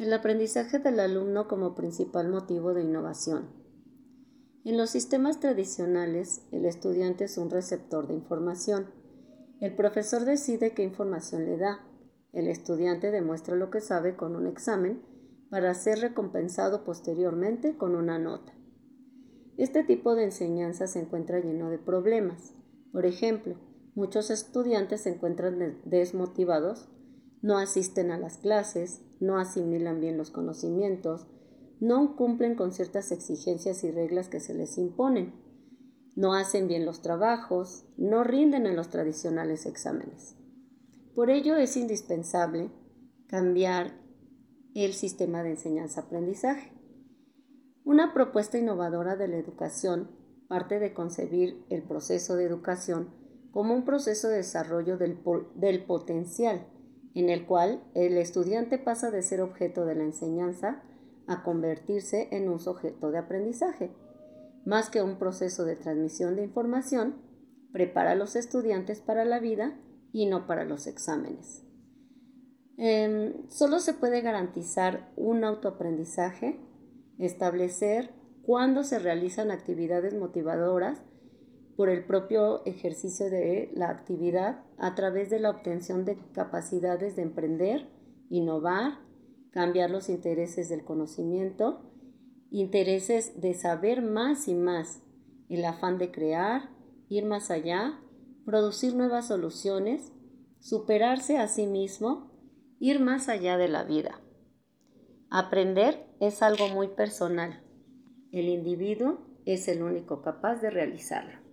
El aprendizaje del alumno como principal motivo de innovación. En los sistemas tradicionales, el estudiante es un receptor de información. El profesor decide qué información le da. El estudiante demuestra lo que sabe con un examen para ser recompensado posteriormente con una nota. Este tipo de enseñanza se encuentra lleno de problemas. Por ejemplo, muchos estudiantes se encuentran desmotivados, no asisten a las clases, no asimilan bien los conocimientos, no cumplen con ciertas exigencias y reglas que se les imponen, no hacen bien los trabajos, no rinden en los tradicionales exámenes. Por ello es indispensable cambiar el sistema de enseñanza-aprendizaje. Una propuesta innovadora de la educación parte de concebir el proceso de educación como un proceso de desarrollo del, del potencial en el cual el estudiante pasa de ser objeto de la enseñanza a convertirse en un sujeto de aprendizaje. Más que un proceso de transmisión de información, prepara a los estudiantes para la vida y no para los exámenes. Em, solo se puede garantizar un autoaprendizaje, establecer cuándo se realizan actividades motivadoras por el propio ejercicio de la actividad a través de la obtención de capacidades de emprender, innovar, cambiar los intereses del conocimiento, intereses de saber más y más, el afán de crear, ir más allá, producir nuevas soluciones, superarse a sí mismo, ir más allá de la vida. Aprender es algo muy personal. El individuo es el único capaz de realizarlo.